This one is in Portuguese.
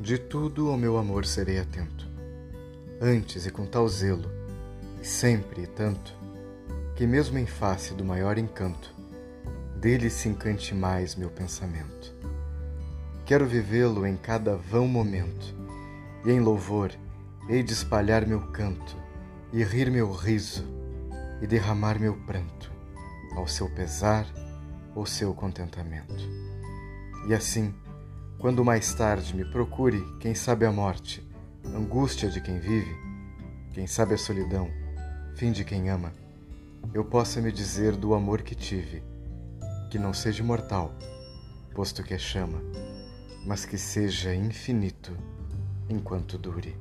De tudo ao meu amor serei atento, antes e com tal zelo, e sempre e tanto, que mesmo em face do maior encanto, dele se encante mais meu pensamento. Quero vivê-lo em cada vão momento, e em louvor hei de espalhar meu canto, e rir meu riso, e derramar meu pranto, ao seu pesar ou seu contentamento. E assim, quando mais tarde me procure, quem sabe a morte, angústia de quem vive, quem sabe a solidão, fim de quem ama, eu possa me dizer do amor que tive, que não seja mortal, posto que é chama, mas que seja infinito enquanto dure.